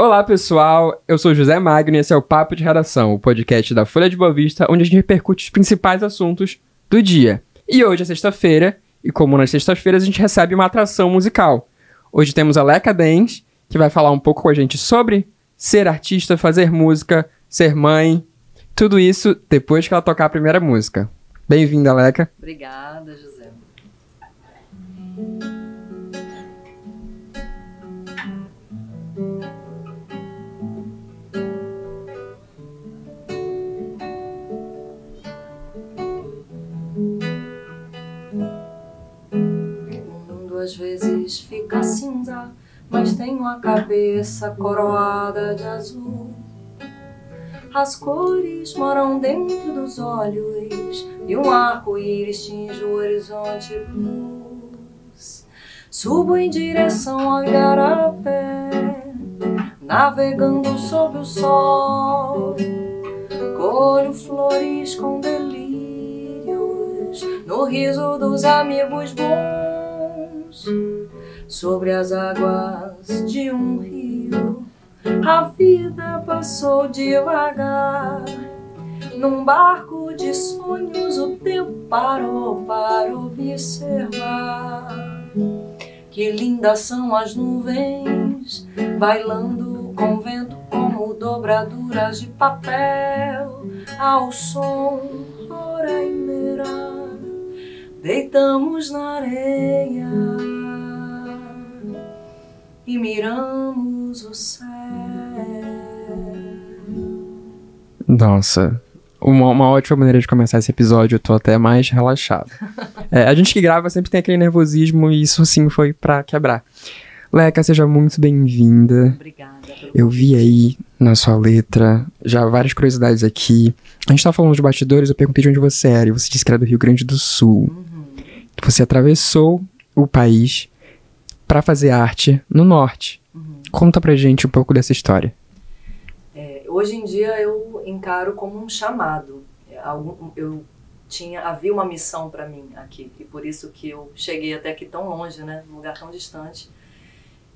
Olá, pessoal. Eu sou José Magno e esse é o Papo de Redação, o podcast da Folha de Boa Vista, onde a gente repercute os principais assuntos do dia. E hoje é sexta-feira, e como nas sextas-feiras a gente recebe uma atração musical. Hoje temos a Leca Dens, que vai falar um pouco com a gente sobre ser artista, fazer música, ser mãe, tudo isso depois que ela tocar a primeira música. Bem-vinda, Leca. Obrigada, José. Às vezes fica cinza, mas tenho a cabeça coroada de azul. As cores moram dentro dos olhos e um arco-íris tinge o horizonte blues. Subo em direção ao igarapé, navegando sob o sol. Colho flores com delírios no riso dos amigos bons. Sobre as águas de um rio, a vida passou devagar. Num barco de sonhos, o tempo parou para observar. Que lindas são as nuvens, bailando com vento como dobraduras de papel. Ao som, Roraimera, deitamos na areia e miramos o céu. Nossa, uma, uma ótima maneira de começar esse episódio, eu tô até mais relaxado. É, a gente que grava sempre tem aquele nervosismo e isso sim foi pra quebrar. Leca, seja muito bem-vinda. Obrigada. Eu vi aí na sua letra já várias curiosidades aqui. A gente tava falando de bastidores, eu perguntei de onde você era e você disse que era do Rio Grande do Sul. Uhum. Você atravessou o país pra fazer arte no norte. Uhum. Conta pra gente um pouco dessa história. É, hoje em dia eu encaro como um chamado. É, algum- Eu tinha havia uma missão para mim aqui e por isso que eu cheguei até aqui tão longe, né, num lugar tão distante.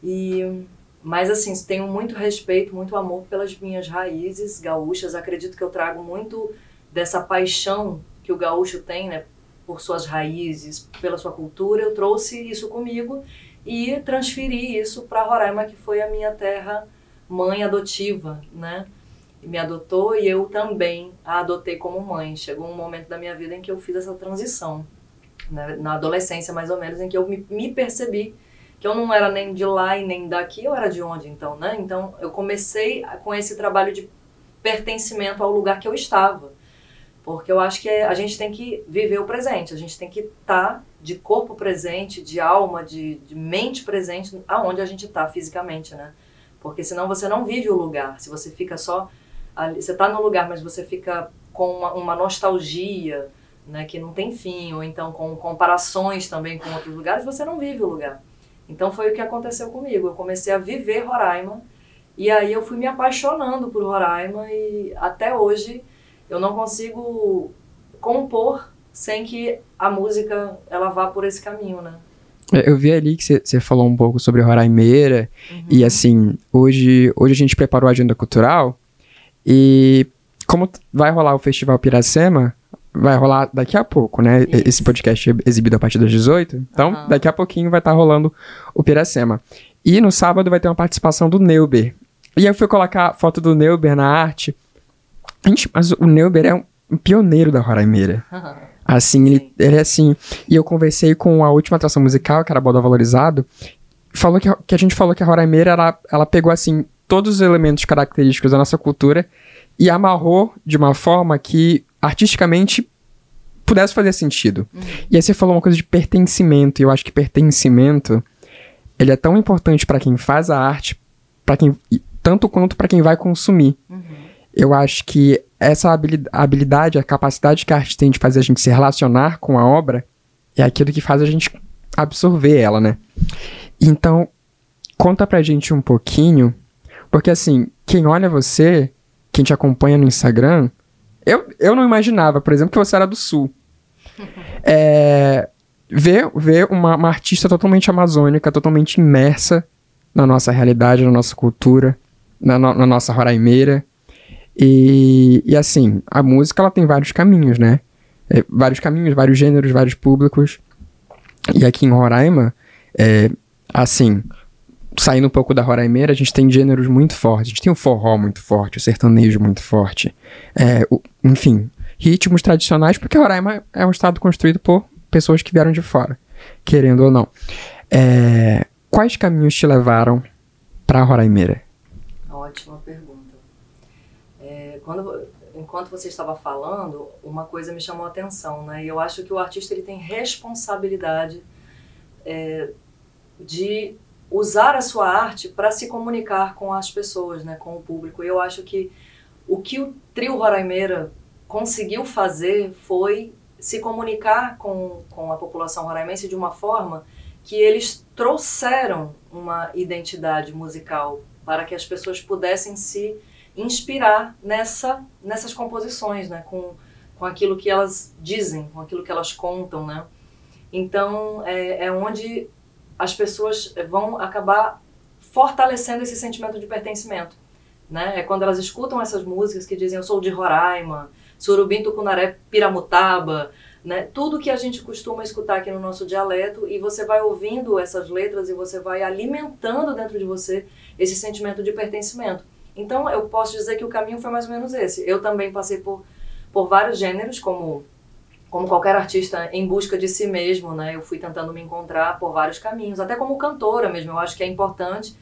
E mas assim tenho muito respeito, muito amor pelas minhas raízes gaúchas. Acredito que eu trago muito dessa paixão que o gaúcho tem, né, por suas raízes, pela sua cultura. Eu trouxe isso comigo e transferi isso para Roraima, que foi a minha terra mãe adotiva, né? Me adotou e eu também a adotei como mãe. Chegou um momento da minha vida em que eu fiz essa transição, né? na adolescência mais ou menos, em que eu me, me percebi que eu não era nem de lá e nem daqui, eu era de onde então, né? Então eu comecei com esse trabalho de pertencimento ao lugar que eu estava. Porque eu acho que a gente tem que viver o presente, a gente tem que estar de corpo presente, de alma, de, de mente presente, aonde a gente está fisicamente, né? Porque senão você não vive o lugar. Se você fica só. Ali, você está no lugar, mas você fica com uma, uma nostalgia, né, que não tem fim, ou então com comparações também com outros lugares, você não vive o lugar. Então foi o que aconteceu comigo. Eu comecei a viver Roraima, e aí eu fui me apaixonando por Roraima, e até hoje eu não consigo compor sem que a música ela vá por esse caminho, né? É, Eu vi ali que você falou um pouco sobre Roraimeira, e assim, hoje, hoje a gente preparou a agenda cultural, e como vai rolar o Festival Piracema, vai rolar daqui a pouco, né? Isso. Esse podcast é exibido a partir das 18, então Aham. daqui a pouquinho vai estar rolando o Piracema. E no sábado vai ter uma participação do Neuber. E eu fui colocar a foto do Neuber na arte. Gente, mas o Neuber é um pioneiro da Roraimeira. Assim, ele, ele é assim. E eu conversei com a última atração musical, que era Boda Valorizado. Falou que, que a gente falou que a Roraimeira, ela, ela pegou, assim, todos os elementos característicos da nossa cultura e amarrou de uma forma que, artisticamente, pudesse fazer sentido. E aí você falou uma coisa de pertencimento. E eu acho que pertencimento, ele é tão importante para quem faz a arte, para quem tanto quanto para quem vai consumir. Eu acho que essa habili- habilidade, a capacidade que a arte tem de fazer a gente se relacionar com a obra é aquilo que faz a gente absorver ela, né? Então, conta pra gente um pouquinho, porque assim, quem olha você, quem te acompanha no Instagram, eu, eu não imaginava, por exemplo, que você era do Sul. É, ver ver uma, uma artista totalmente amazônica, totalmente imersa na nossa realidade, na nossa cultura, na, no, na nossa Roraimeira. E, e assim, a música ela tem vários caminhos, né? É, vários caminhos, vários gêneros, vários públicos. E aqui em Roraima, é, assim, saindo um pouco da Roraimeira, a gente tem gêneros muito fortes. A gente tem o forró muito forte, o sertanejo muito forte. É, o, enfim, ritmos tradicionais, porque Roraima é um estado construído por pessoas que vieram de fora, querendo ou não. É, quais caminhos te levaram para Roraimeira? Ótima pergunta. É, quando, enquanto você estava falando, uma coisa me chamou a atenção, né? E eu acho que o artista ele tem responsabilidade é, de usar a sua arte para se comunicar com as pessoas, né, com o público. E eu acho que o que o trio Roraimeira conseguiu fazer foi se comunicar com, com a população roraimense de uma forma que eles trouxeram uma identidade musical para que as pessoas pudessem se inspirar nessa, nessas composições, né? com, com aquilo que elas dizem, com aquilo que elas contam. Né? Então, é, é onde as pessoas vão acabar fortalecendo esse sentimento de pertencimento. Né? É quando elas escutam essas músicas que dizem eu sou de Roraima, Surubim, Tucunaré, Piramutaba, né? Tudo que a gente costuma escutar aqui no nosso dialeto e você vai ouvindo essas letras e você vai alimentando dentro de você esse sentimento de pertencimento. Então eu posso dizer que o caminho foi mais ou menos esse. Eu também passei por, por vários gêneros, como como qualquer artista em busca de si mesmo, né? Eu fui tentando me encontrar por vários caminhos, até como cantora mesmo. Eu acho que é importante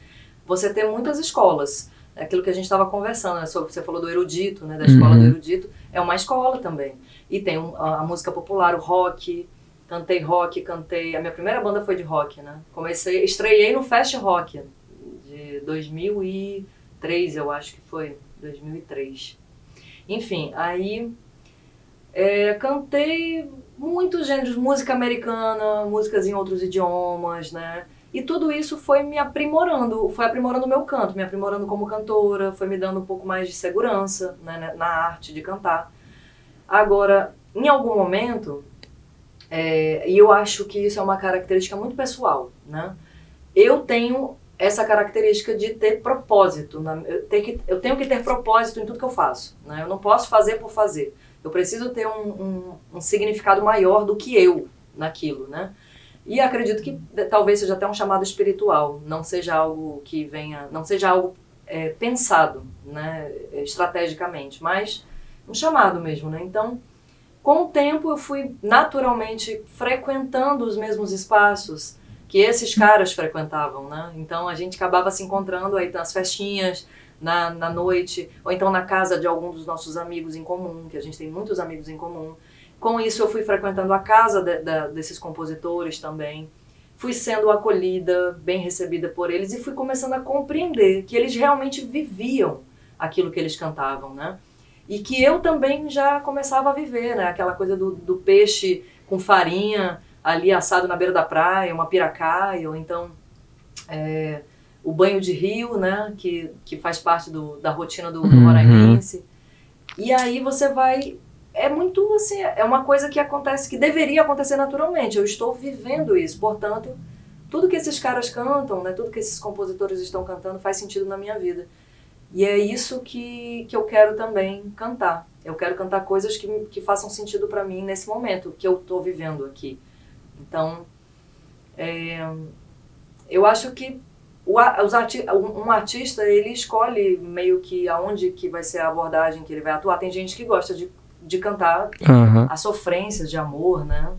você ter muitas escolas. É aquilo que a gente estava conversando, né? Sobre, você falou do erudito, né? Da escola uhum. do erudito, é uma escola também. E tem a, a, música popular, o rock. Cantei rock, cantei. A minha primeira banda foi de rock, né? Comecei, estreiei no Fast Rock de 2003, eu acho que foi, 2003. Enfim, aí é, cantei muitos gêneros, música americana, músicas em outros idiomas, né? E tudo isso foi me aprimorando, foi aprimorando o meu canto, me aprimorando como cantora, foi me dando um pouco mais de segurança né, na arte de cantar. Agora, em algum momento, é, e eu acho que isso é uma característica muito pessoal, né? Eu tenho essa característica de ter propósito. Eu, tenho que, eu tenho que ter propósito em tudo que eu faço. Né? Eu não posso fazer por fazer. Eu preciso ter um, um, um significado maior do que eu naquilo, né? E acredito que talvez seja até um chamado espiritual, não seja algo que venha, não seja algo é, pensado, né, estrategicamente, mas um chamado mesmo, né? Então, com o tempo eu fui naturalmente frequentando os mesmos espaços que esses caras frequentavam, né? Então a gente acabava se encontrando aí nas festinhas, na, na noite, ou então na casa de algum dos nossos amigos em comum, que a gente tem muitos amigos em comum. Com isso, eu fui frequentando a casa de, de, desses compositores também. Fui sendo acolhida, bem recebida por eles e fui começando a compreender que eles realmente viviam aquilo que eles cantavam, né? E que eu também já começava a viver, né? Aquela coisa do, do peixe com farinha ali assado na beira da praia, uma piracaia, ou então é, o banho de rio, né, que, que faz parte do, da rotina do, do uhum. E aí você vai é muito assim, é uma coisa que acontece que deveria acontecer naturalmente. Eu estou vivendo isso, portanto, tudo que esses caras cantam, né, tudo que esses compositores estão cantando faz sentido na minha vida. E é isso que, que eu quero também cantar. Eu quero cantar coisas que, que façam sentido para mim nesse momento que eu estou vivendo aqui. Então, é, eu acho que o, os arti um artista ele escolhe meio que aonde que vai ser a abordagem que ele vai atuar. Tem gente que gosta de, de cantar uhum. a sofrência de amor, né?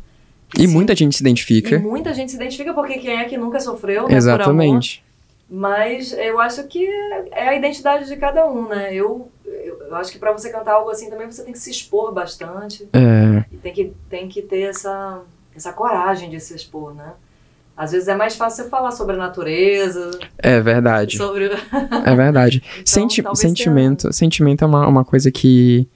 E sim, muita gente se identifica. E muita gente se identifica porque quem é que nunca sofreu, né, Exatamente. Mas eu acho que é a identidade de cada um, né? Eu, eu, acho que para você cantar algo assim também você tem que se expor bastante. É. E tem que, tem que ter essa, essa coragem de se expor, né? Às vezes é mais fácil você falar sobre a natureza. É verdade. Sobre... é verdade. então, Senti sentimento, sentimento é uma, uma coisa que.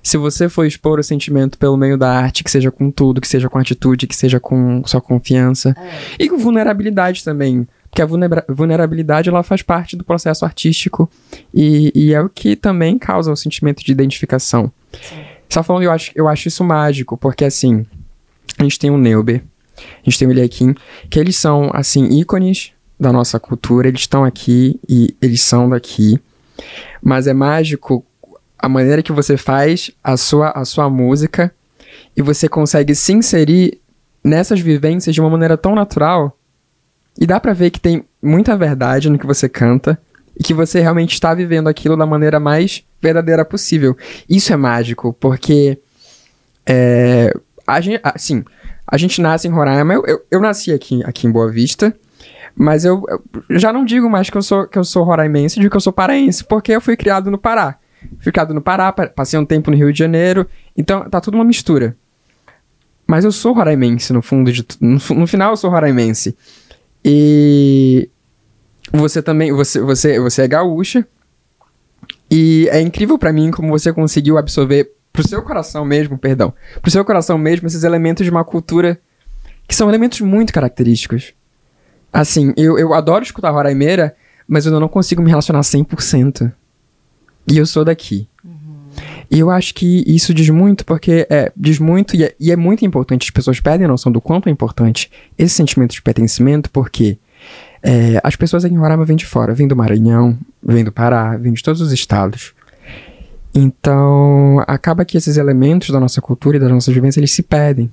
Se você for expor o sentimento pelo meio da arte, que seja com tudo, que seja com atitude, que seja com sua confiança. É. E com vulnerabilidade também. Porque a vulnerabilidade ela faz parte do processo artístico e, e é o que também causa o sentimento de identificação. Sim. Só falando, eu acho, eu acho isso mágico, porque assim, a gente tem o Neuber, a gente tem o Ilhaquim, que eles são, assim, ícones da nossa cultura, eles estão aqui e eles são daqui. Mas é mágico a maneira que você faz a sua, a sua música e você consegue se inserir nessas vivências de uma maneira tão natural. E dá pra ver que tem muita verdade no que você canta e que você realmente está vivendo aquilo da maneira mais verdadeira possível. Isso é mágico, porque é, a gente, assim, a gente nasce em Roraima. Eu, eu, eu, nasci aqui, aqui em Boa Vista, mas eu, eu, já não digo mais que eu sou que eu sou roraimense, digo que eu sou paraense, porque eu fui criado no Pará. Fui criado no Pará, passei um tempo no Rio de Janeiro, então tá tudo uma mistura. Mas eu sou roraimense, no fundo de no, no final eu sou roraimense. E você também, você, você, você é gaúcha. E é incrível para mim como você conseguiu absorver pro seu coração mesmo, perdão, pro seu coração mesmo esses elementos de uma cultura que são elementos muito característicos. Assim, eu, eu adoro escutar Roraimeira, mas eu não consigo me relacionar 100%. E eu sou daqui. E eu acho que isso diz muito, porque é, diz muito e é, e é muito importante. As pessoas perdem a noção do quanto é importante esse sentimento de pertencimento, porque é, as pessoas aqui em Roraima vêm de fora, vêm do Maranhão, vêm do Pará, vêm de todos os estados. Então, acaba que esses elementos da nossa cultura e das nossas vivências, eles se perdem.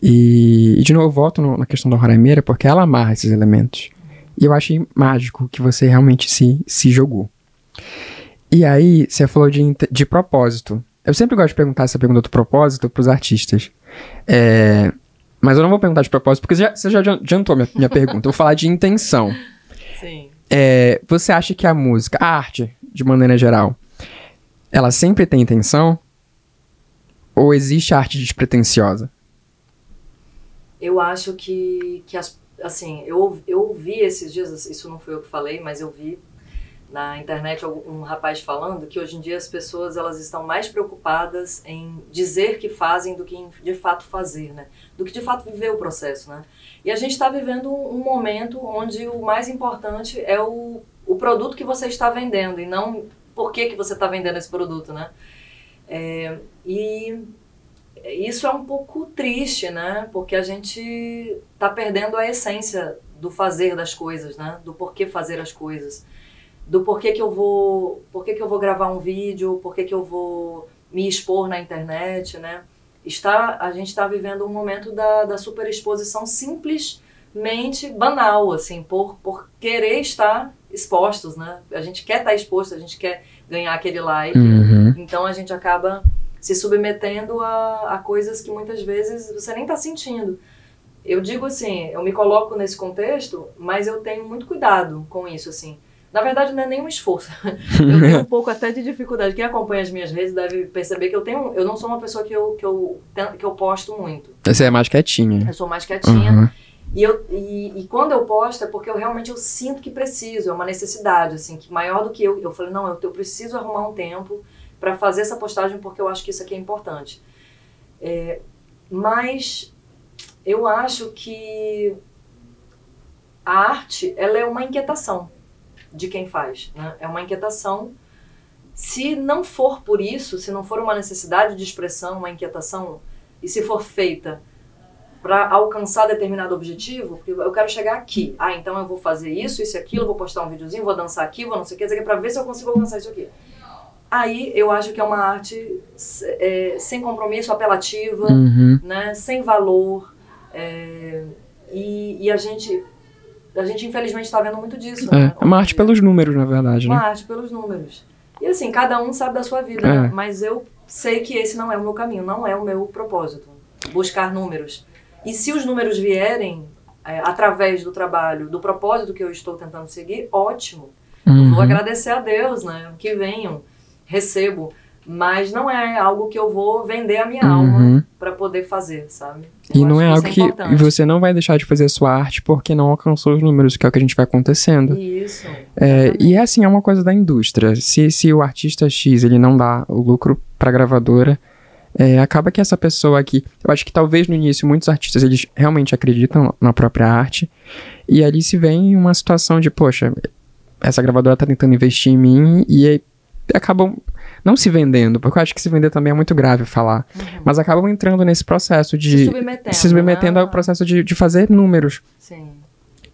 E, e de novo, eu volto no, na questão da Roraimeira, porque ela amarra esses elementos. E eu achei mágico que você realmente se, se jogou. E aí, você falou de, de propósito. Eu sempre gosto de perguntar essa pergunta do propósito para os artistas. É, mas eu não vou perguntar de propósito, porque já, você já adiantou minha, minha pergunta. Eu vou falar de intenção. Sim. É, você acha que a música, a arte, de maneira geral, ela sempre tem intenção? Ou existe arte despretensiosa? Eu acho que, que as, assim, eu, eu ouvi esses dias, isso não foi eu que falei, mas eu vi na internet um rapaz falando que hoje em dia as pessoas elas estão mais preocupadas em dizer que fazem do que de fato fazer, né? Do que de fato viver o processo, né? E a gente está vivendo um, momento onde o mais importante é o, o produto que você está vendendo e não por que, que você está vendendo esse produto, né? É, e isso é um pouco triste, né? Porque a gente está perdendo a essência do fazer das coisas, né? Do porquê fazer as coisas do porquê que eu vou, porquê que eu vou gravar um vídeo, porquê que eu vou me expor na internet, né? Está, a gente está vivendo um momento da, da superexposição simplesmente banal, assim, por, por querer estar expostos, né? A gente quer estar exposto, a gente quer ganhar aquele like, uhum. então a gente acaba se submetendo a, a coisas que muitas vezes você nem está sentindo. Eu digo assim, eu me coloco nesse contexto, mas eu tenho muito cuidado com isso, assim. Na verdade, não é nenhum esforço. eu tenho um pouco até de dificuldade. Quem acompanha as minhas redes deve perceber que eu tenho. Eu não sou uma pessoa que eu, que eu, que eu posto muito. Você é mais quietinha. Eu sou mais quietinha. Uhum. E, eu, e, e, quando eu posto é porque eu realmente eu sinto que preciso, é uma necessidade, assim, que maior do que eu. Eu falei, não, eu, eu preciso arrumar um tempo para fazer essa postagem porque eu acho que isso aqui é importante. É, mas eu acho que a arte, ela é uma inquietação de quem faz. Né? É uma inquietação. Se não for por isso, se não for uma necessidade de expressão, uma inquietação, e se for feita para alcançar determinado objetivo, eu quero chegar aqui. Ah, então eu vou fazer isso, isso e aquilo, vou postar um videozinho, vou dançar aqui, vou não sei o que, para ver se eu consigo alcançar isso aqui. Aí eu acho que é uma arte é, sem compromisso, apelativa, uhum. né, sem valor. É, e, e a gente a gente, infelizmente, está vendo muito disso. É, né? é uma arte pelos números, na verdade, uma né? Uma arte pelos números. E assim, cada um sabe da sua vida, é. né? Mas eu sei que esse não é o meu caminho, não é o meu propósito. Buscar números. E se os números vierem é, através do trabalho, do propósito que eu estou tentando seguir, ótimo. Uhum. vou agradecer a Deus, né? Que venham, recebo mas não é algo que eu vou vender a minha uhum. alma para poder fazer, sabe? Eu e não é algo que, é você não vai deixar de fazer a sua arte porque não alcançou os números, que é o que a gente vai acontecendo. Isso. É, e é assim, é uma coisa da indústria. Se, se o artista X ele não dá o lucro para a gravadora, é, acaba que essa pessoa aqui, eu acho que talvez no início muitos artistas eles realmente acreditam na própria arte e ali se vem uma situação de, poxa, essa gravadora tá tentando investir em mim e aí acabam não se vendendo, porque eu acho que se vender também é muito grave falar, uhum. mas acabam entrando nesse processo de se submetendo, se submetendo né? ao processo de, de fazer números. Sim.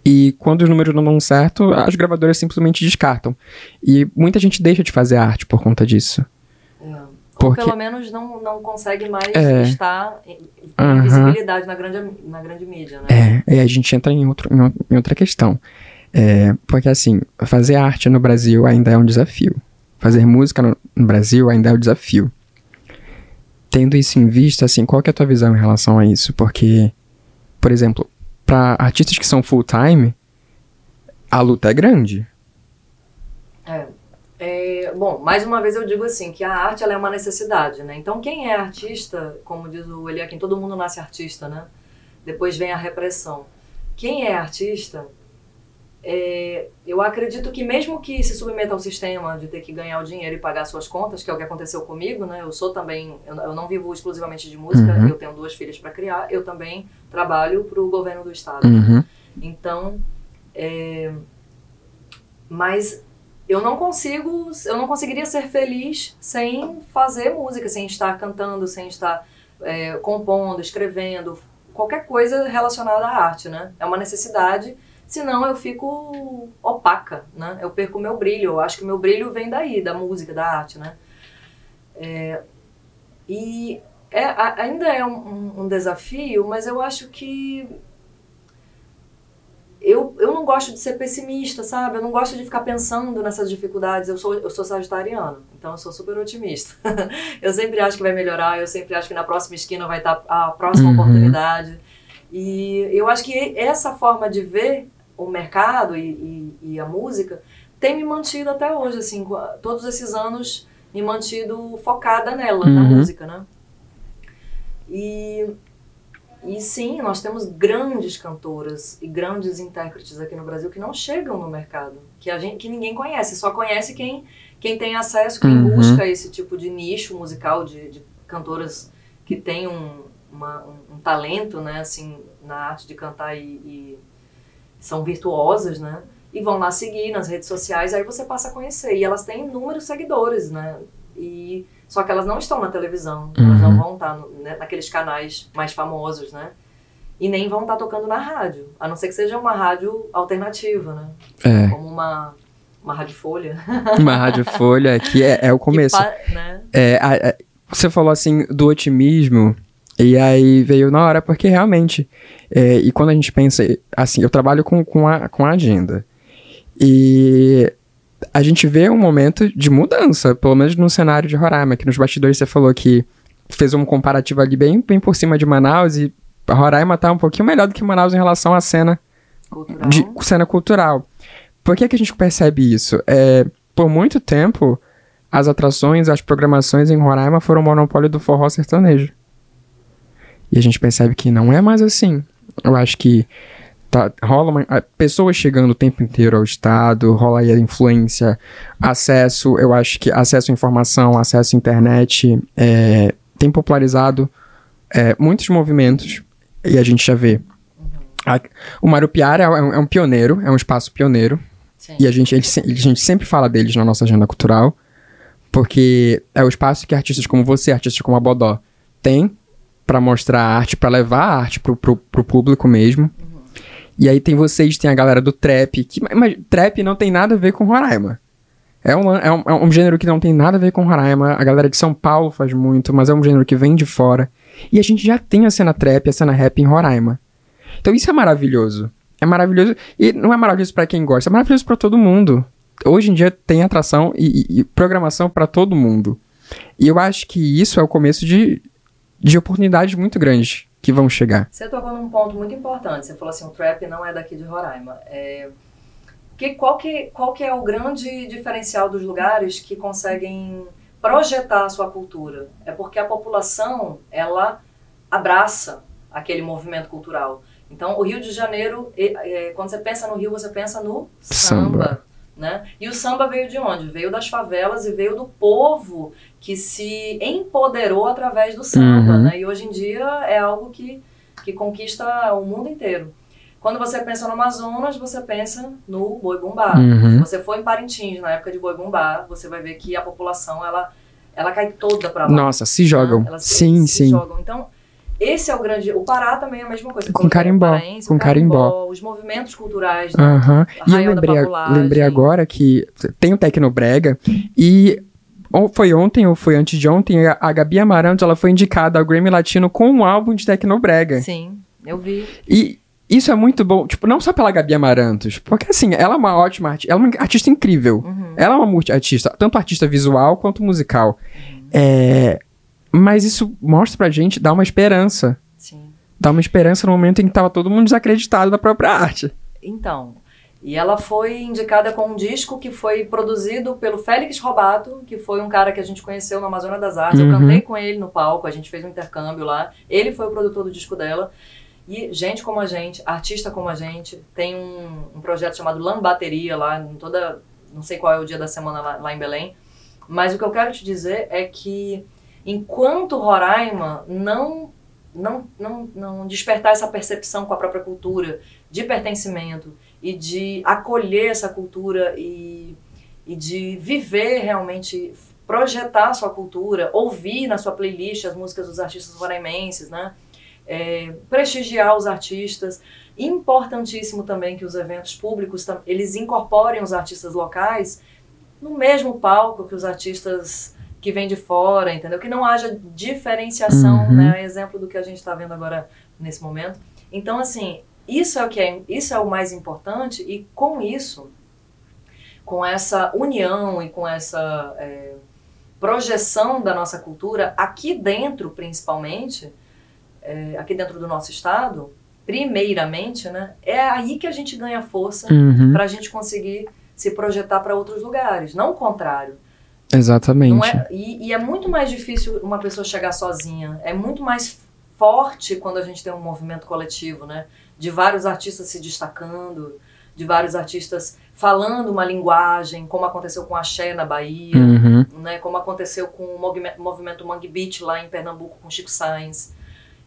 E quando os números não dão certo, as gravadoras simplesmente descartam. E muita gente deixa de fazer arte por conta disso. Porque- Ou pelo menos não, não consegue mais É. estar em, Aham. visibilidade na grande, na grande mídia, né? É, e a gente entra em, outro, em, outra questão. É, porque assim, fazer arte no Brasil ainda é um desafio. Fazer música no, no Brasil ainda é um desafio. Tendo isso em vista, assim, qual que é a tua visão em relação a isso? Porque, por exemplo, para artistas que são full-time, a luta é grande. É. Bom, mais uma vez eu digo assim, que a arte ela é uma necessidade, né? Então quem é artista, como diz o Eliakim, todo mundo nasce artista, né? Depois vem a repressão. Quem é artista, é, eu acredito que mesmo que se submeta ao sistema de ter que ganhar o dinheiro e pagar suas contas, que é o que aconteceu comigo, né? Eu sou também, eu, eu não vivo exclusivamente de música, Uhum. eu tenho duas filhas para criar, eu também trabalho para o governo do estado. Uhum. Então, é, mas eu não consigo, eu não conseguiria ser feliz sem fazer música, sem estar cantando, sem estar é, compondo, escrevendo, qualquer coisa relacionada à arte, né? É uma necessidade, senão eu fico opaca, né? Eu perco meu brilho, eu acho que meu brilho vem daí, da música, da arte, né? É, e é, ainda é um- um desafio, mas eu acho que eu, eu não gosto de ser pessimista, sabe? Eu não gosto de ficar pensando nessas dificuldades. Eu sou, eu sou sagitariano, então eu sou super otimista. eu sempre acho que vai melhorar, eu sempre acho que na próxima esquina vai estar a próxima Uhum. oportunidade. E eu acho que essa forma de ver o mercado e, e, e a música tem me mantido até hoje, assim, todos esses anos me mantido focada nela, na Uhum. música, né? E e sim, nós temos grandes cantoras e grandes intérpretes aqui no Brasil que não chegam no mercado, que a gente, que ninguém conhece, só conhece quem, quem tem acesso, quem Uhum. busca esse tipo de nicho musical de, de cantoras que têm um, uma- um, um talento, né, assim, na arte de cantar e, e são virtuosas, né? E vão lá seguir nas redes sociais, aí você passa a conhecer. E elas têm inúmeros seguidores, né? E só que elas não estão na televisão, elas não Uhum. vão estar no- né, naqueles canais mais famosos, né? E nem vão estar tocando na rádio, a não ser que seja uma rádio alternativa, né? É, Como uma, uma rádio folha. uma rádio folha que é, é o começo. Pa- né? É, a- a- você falou assim do otimismo, e aí veio na hora, porque realmente, é, e quando a gente pensa, assim, eu trabalho com, com, a, com a agenda, e a gente vê um momento de mudança, pelo menos no cenário de Roraima, que nos bastidores você falou que fez um comparativo ali bem, bem por cima de Manaus, e Roraima tá um pouquinho melhor do que Manaus em relação à cena Cultural. de cena cultural. Por que, que a gente percebe isso? É, por muito tempo, as atrações, as programações em Roraima foram o monopólio do forró sertanejo. E a gente percebe que não é mais assim. Eu acho que tá, rola uma, pessoas chegando o tempo inteiro ao estado, rola aí a influência, acesso, eu acho que acesso à informação, acesso à internet, é, tem popularizado é, muitos movimentos, e a gente já vê. A- o Marupiara é, um- é um pioneiro, é um espaço pioneiro, Sim. e a gente, ele a gente sempre fala deles na nossa agenda cultural, porque é o espaço que artistas como você, artistas como a Bodó, têm pra mostrar a arte, pra levar a arte pro, pro, pro público mesmo. E aí tem vocês, tem a galera do trap, que, mas trap não tem nada a ver com Roraima. É um, é, um, é um gênero que não tem nada a ver com Roraima. A galera de São Paulo faz muito, mas é um gênero que vem de fora. E a gente já tem a cena trap, a cena rap em Roraima. Então isso é maravilhoso. É maravilhoso. E não é maravilhoso pra quem gosta, é maravilhoso pra todo mundo. Hoje em dia tem atração e, e- e programação pra todo mundo. E eu acho que isso é o começo de, de oportunidades muito grandes que vão chegar. Você tocou num ponto muito importante. Você falou assim, o trap não é daqui de Roraima. É... Que, qual, que, qual que é o grande diferencial dos lugares que conseguem projetar a sua cultura? É porque a população, ela abraça aquele movimento cultural. Então, o Rio de Janeiro, é, quando você pensa no Rio, você pensa no samba. Samba. Né? E o samba veio de onde? Veio das favelas e veio do povo que se empoderou através do samba. Uhum. Né? E hoje em dia é algo que, que conquista o mundo inteiro. Quando você pensa no Amazonas, você pensa no boi bumbá. Uhum. Se você for em Parintins, na época de boi bumbá, você vai ver que a população ela, ela cai toda para lá. Nossa, se jogam. né? Elas sim, se sim. jogam. Então, esse é o grande. O Pará também é a mesma coisa. Com carimbó. Com carimbó. Os movimentos culturais. Né? Uhum. E eu lembrei, lembrei agora que tem o Tecnobrega e ou foi ontem ou foi antes de ontem, a Gabi Amarantos ela foi indicada ao Grammy Latino com um álbum de Tecnobrega. Sim, eu vi. E isso é muito bom, tipo, não só pela Gabi Amarantos, porque assim, ela é uma ótima artista, ela é uma artista incrível. Uhum. Ela é uma multi-artista, tanto artista visual quanto musical. Uhum. É, mas isso mostra pra gente, dá uma esperança. Sim. Dá uma esperança no momento em que tava todo mundo desacreditado da própria arte. Então, e ela foi indicada com um disco que foi produzido pelo Félix Robato, que foi um cara que a gente conheceu no Amazônia das Artes. Uhum. Eu cantei com ele no palco, a gente fez um intercâmbio lá. Ele foi o produtor do disco dela. E gente como a gente, artista como a gente, tem um, um projeto chamado Lambateria lá, em toda. Não sei qual é o dia da semana lá, lá em Belém. Mas o que eu quero te dizer é que enquanto Roraima não não, não, não despertar essa percepção com a própria cultura de pertencimento e de acolher essa cultura e, e de viver realmente, projetar a sua cultura, ouvir na sua playlist as músicas dos artistas roraimenses, né? É, prestigiar os artistas. Importantíssimo também que os eventos públicos eles incorporem os artistas locais no mesmo palco que os artistas que vêm de fora, entendeu? Que não haja diferenciação, uhum. né? Exemplo do que a gente está vendo agora nesse momento. Então, assim, isso é o que é, isso é o mais importante e com isso, com essa união e com essa é, projeção da nossa cultura aqui dentro, principalmente, é, aqui dentro do nosso estado, primeiramente, né? É aí que a gente ganha força uhum. para a gente conseguir se projetar para outros lugares, não o contrário. Exatamente. É, e, e, é muito mais difícil uma pessoa chegar sozinha. É muito mais forte quando a gente tem um movimento coletivo, né? De vários artistas se destacando, de vários artistas falando uma linguagem, como aconteceu com a Xé na Bahia, uhum. né? Como aconteceu com o movimento, Mangue Beat lá em Pernambuco com Chico Sainz.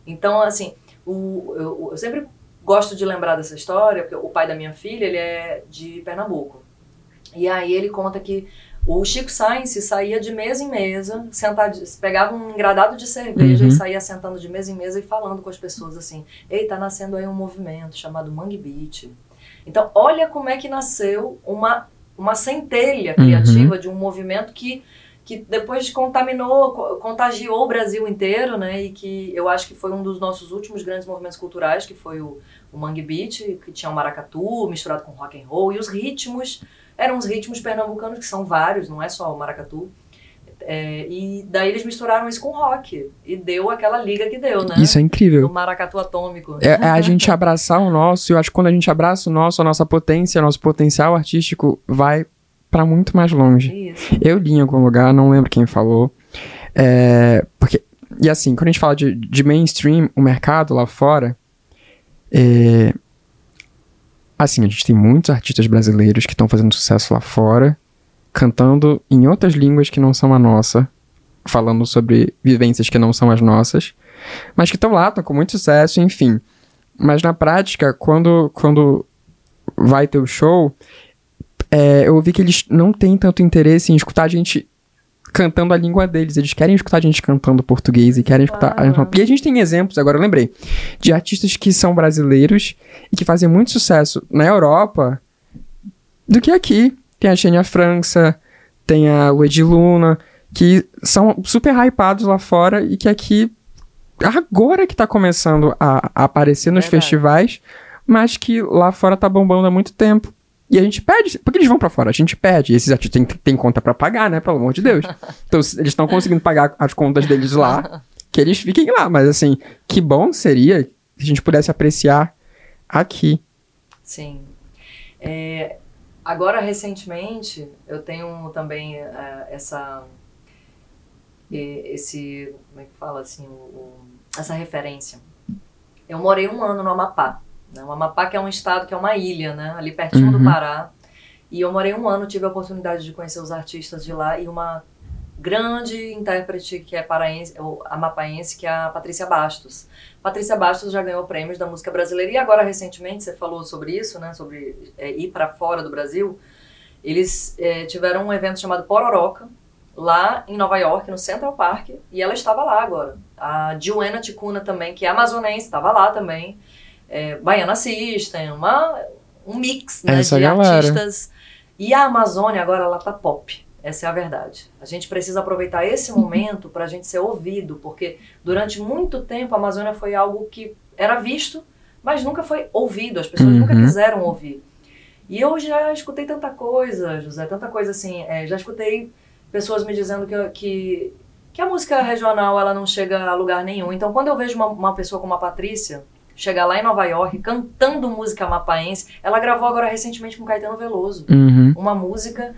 Então, assim, o, eu, eu sempre gosto de lembrar dessa história, porque o pai da minha filha, ele é de Pernambuco. E aí ele conta que o Chico Sainz saía de mesa em mesa, sentado, pegava um engradado de cerveja uhum. e saía sentando de mesa em mesa e falando com as pessoas assim: Ei, tá nascendo aí um movimento chamado Mangue Beat. Então, olha como é que nasceu uma, uma centelha uhum. criativa uhum. de um movimento que, que depois contaminou, contagiou o Brasil inteiro, né? E que eu acho que foi um dos nossos últimos grandes movimentos culturais, que foi o, o Mangue Beat, que tinha o maracatu misturado com rock and roll e os ritmos eram os ritmos pernambucanos, que são vários, não é só o maracatu. É, e daí eles misturaram isso com rock e deu aquela liga que deu, né? Isso é incrível. O maracatu atômico. É, é, a gente abraçar o nosso, eu acho que quando a gente abraça o nosso, a nossa potência, nosso potencial artístico vai para muito mais longe. Isso. Eu li em algum lugar, não lembro quem falou. É, porque, e assim, quando a gente fala de, de mainstream, o mercado lá fora, é, Assim, a gente tem muitos artistas brasileiros que estão fazendo sucesso lá fora, cantando em outras línguas que não são a nossa, falando sobre vivências que não são as nossas, mas que estão lá, estão com muito sucesso, enfim. Mas na prática, quando, quando vai ter o show, é, eu vi que eles não têm tanto interesse em escutar a gente cantando a língua deles. Eles querem escutar a gente cantando português e querem escutar. A gente... E a gente tem exemplos, agora eu lembrei, de artistas que são brasileiros e que fazem muito sucesso na Europa do que aqui. Tem a Xenia França, tem a Luigi Luna, que são super hypados lá fora e que aqui agora que tá começando a, a aparecer nos Verdade. festivais, mas que lá fora tá bombando há muito tempo. E a gente pede, porque eles vão para fora, a gente pede. E esses artistas têm, têm conta para pagar, né? Pelo amor de Deus. Então, eles estão conseguindo pagar as contas deles lá, que eles fiquem lá. Mas, assim, que bom seria se a gente pudesse apreciar aqui. Sim. É, agora, recentemente, eu tenho também uh, essa. Esse. Como é que fala assim? O, essa referência. Eu morei um ano no Amapá. Né? O Amapá que é um estado que é uma ilha, né? ali pertinho uhum. do Pará. E eu morei um ano, tive a oportunidade de conhecer os artistas de lá e uma grande intérprete que é paraense, amapaense, que é a Patrícia Bastos. Patrícia Bastos já ganhou prêmios da música brasileira e agora recentemente você falou sobre isso, né? Sobre é, ir para fora do Brasil. Eles é, tiveram um evento chamado Pororoca, lá em Nova York, no Central Park, e ela estava lá agora. A Joanna Ticuna também, que é amazonense, estava lá também. É, Baiana System, uma, um mix né, de galera. artistas. E a Amazônia agora, ela tá pop. Essa é a verdade. A gente precisa aproveitar esse momento para a gente ser ouvido, porque durante muito tempo a Amazônia foi algo que era visto, mas nunca foi ouvido. As pessoas uhum. nunca quiseram ouvir. E eu já escutei tanta coisa, José, tanta coisa assim. É, já escutei pessoas me dizendo que, que, que, a música regional ela não chega a lugar nenhum. Então, quando eu vejo uma, uma pessoa como a Patrícia chegar lá em Nova York cantando música mapaense, ela gravou agora recentemente com Caetano Veloso uhum. uma música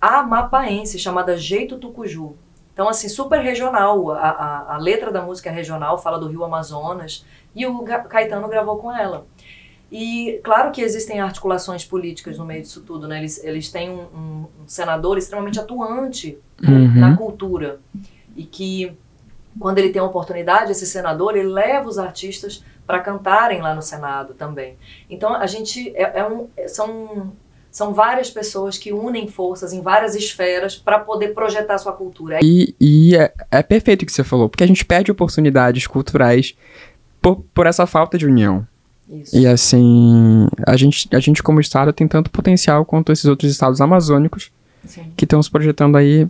amapaense chamada Jeito Tucuju. Então, assim, super regional. A, a, a letra da música é regional, fala do Rio Amazonas. E o Caetano gravou com ela. E claro que existem articulações políticas no meio disso tudo, né? Eles, eles têm um, um, um senador extremamente atuante uhum. na cultura e que quando ele tem a oportunidade, esse senador, ele leva os artistas para cantarem lá no Senado também. Então a gente é, é um, são são várias pessoas que unem forças em várias esferas para poder projetar sua cultura. E, e é, é, perfeito o que você falou, porque a gente perde oportunidades culturais por, por essa falta de união. Isso. E assim, a gente, a gente como estado tem tanto potencial quanto esses outros estados amazônicos Sim. que estão se projetando aí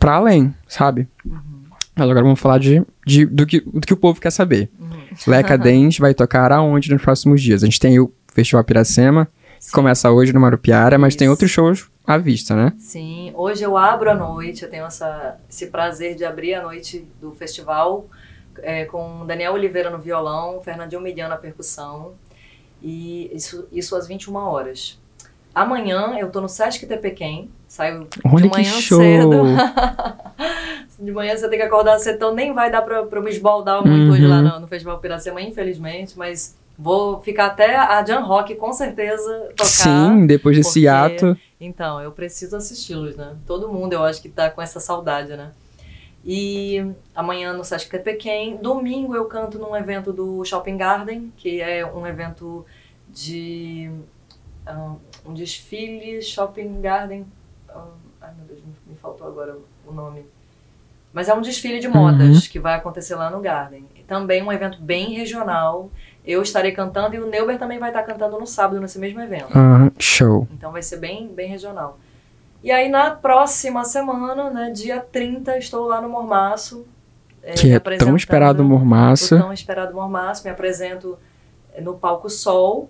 para além, sabe? Uhum. Mas agora vamos falar de, de, do, que, do que o povo quer saber. Uhum. Leca Dente vai tocar aonde nos próximos dias? A gente tem o Festival Piracema, Sim. que começa hoje no Marupiara, mas Isso. tem outros shows à vista, né? Sim, hoje eu abro a noite, eu tenho essa, esse prazer de abrir a noite do festival é, com Daniel Oliveira no violão, Fernandinho Mediano na percussão, e isso, isso às 21 horas. Amanhã eu tô no Sesc Tepequém, saio Olha de manhã cedo. de manhã você tem que acordar cedo, então nem vai dar pra, pra me esbaldar muito uhum. hoje lá no, no Festival Piracema, infelizmente, mas vou ficar até a Jan Rock com certeza tocar. Sim, depois desse porque, ato. Então, eu preciso assisti-los, né? Todo mundo eu acho que tá com essa saudade, né? E amanhã no Sesc Tepequém. Domingo eu canto num evento do Shopping Garden, que é um evento de um, desfile Shopping Garden. Um, ai meu Deus, me, faltou agora o nome. Mas é um desfile de modas uhum. que vai acontecer lá no Garden. E também um evento bem regional. Eu estarei cantando e o Neuber também vai estar cantando no sábado nesse mesmo evento. Uhum. Show. Então vai ser bem, bem regional. E aí na próxima semana, né, dia 30, estou lá no Mormaço. É, que é tão esperado Mormaço. Tão esperado Mormaço. Me apresento no palco Sol,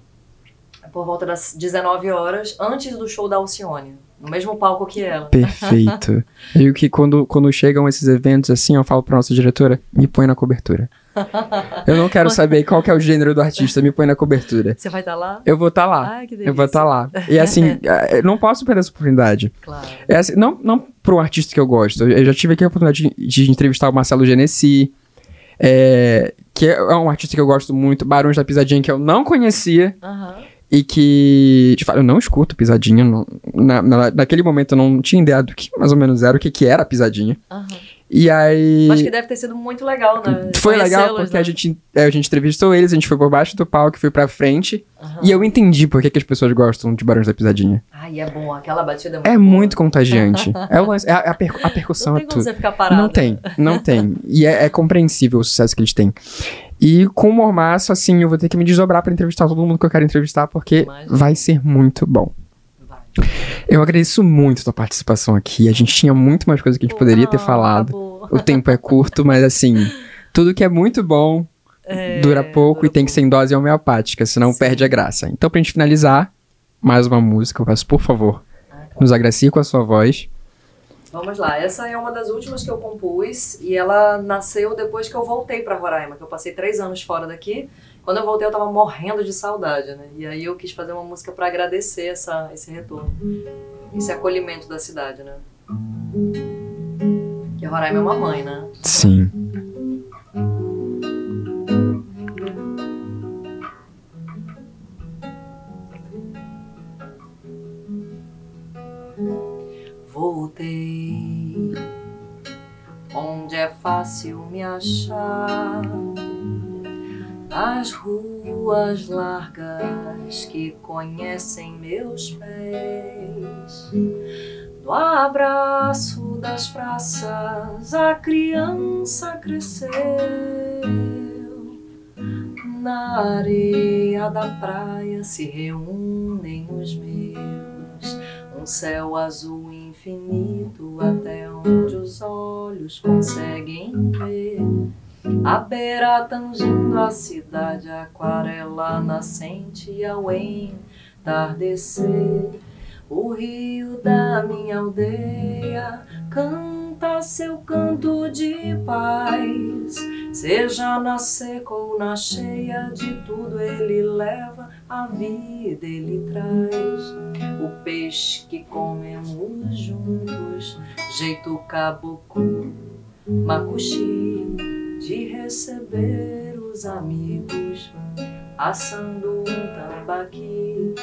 por volta das 19 horas, antes do show da Alcione. No mesmo palco que ela. Perfeito. e o que quando, quando chegam esses eventos assim, eu falo pra nossa diretora, me põe na cobertura. Eu não quero saber qual que é o gênero do artista, me põe na cobertura. Você vai estar tá lá? Eu vou estar tá lá. Ai, que delícia. Eu vou estar tá lá. E assim, é, não posso perder essa oportunidade. Claro. É assim, não, não pro artista que eu gosto. Eu já tive aqui a oportunidade de, de entrevistar o Marcelo Genesi, é, que é um artista que eu gosto muito, Barões da Pisadinha, que eu não conhecia. Uhum. E que, de fato, eu não escuto pisadinha. Não, na, na, naquele momento eu não tinha ideia do que mais ou menos era, o que, que era pisadinha. Uhum. E aí. Acho que deve ter sido muito legal, né? Foi legal porque né? a, gente, é, a gente entrevistou eles, a gente foi por baixo do palco, foi pra frente. Uhum. E eu entendi por que, que as pessoas gostam de Barões da Pisadinha. Ai, é bom, aquela batida é muito É boa. muito contagiante. é, o, é a, a, per, a percussão não tem é tudo. Você ficar parado. Não tem, não tem. E é, é compreensível o sucesso que eles têm. E com o Mormaço, assim, eu vou ter que me desdobrar para entrevistar todo mundo que eu quero entrevistar, porque Imagina. vai ser muito bom. Eu agradeço muito a tua participação aqui. A gente tinha muito mais coisa que a gente poderia ter falado. O tempo é curto, mas assim, tudo que é muito bom é, dura pouco dura e tem pouco. que ser em dose homeopática, senão Sim. perde a graça. Então, pra gente finalizar, mais uma música, eu peço, por favor, ah, tá. nos agracie com a sua voz. Vamos lá, essa é uma das últimas que eu compus e ela nasceu depois que eu voltei para Roraima, que eu passei três anos fora daqui. Quando eu voltei, eu tava morrendo de saudade, né? E aí eu quis fazer uma música para agradecer essa, esse retorno, esse acolhimento da cidade, né? Que Roraima é uma mãe, né? Sim. Voltei. Onde é fácil me achar? As ruas largas que conhecem meus pés, no abraço das praças a criança cresceu. Na areia da praia se reúnem os meus, um céu azul infinito até onde os olhos conseguem ver. A beira tangindo a cidade, aquarela nascente ao entardecer. O rio da minha aldeia canta seu canto de paz. Seja na seca ou na cheia, de tudo ele leva, a vida ele traz. O peixe que comemos juntos, jeito caboclo, macuxi, de receber os amigos, assando um tambaqui.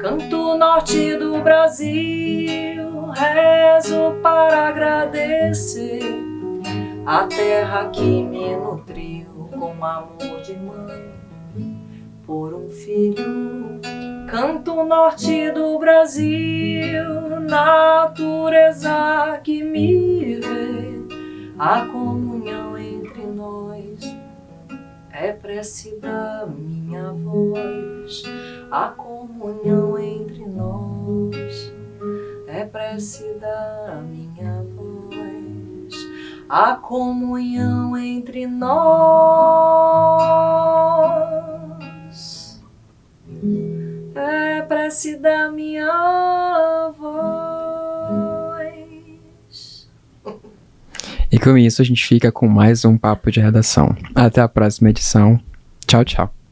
Canto norte do Brasil, rezo para agradecer a terra que me nutriu com amor de mãe por um filho. Canto norte do Brasil, natureza que me vê, a comunhão entre nós é prece da minha voz a comunhão entre nós é prece da minha voz, a comunhão entre nós é prece da minha voz. E com isso a gente fica com mais um papo de redação. Até a próxima edição. Tchau, tchau.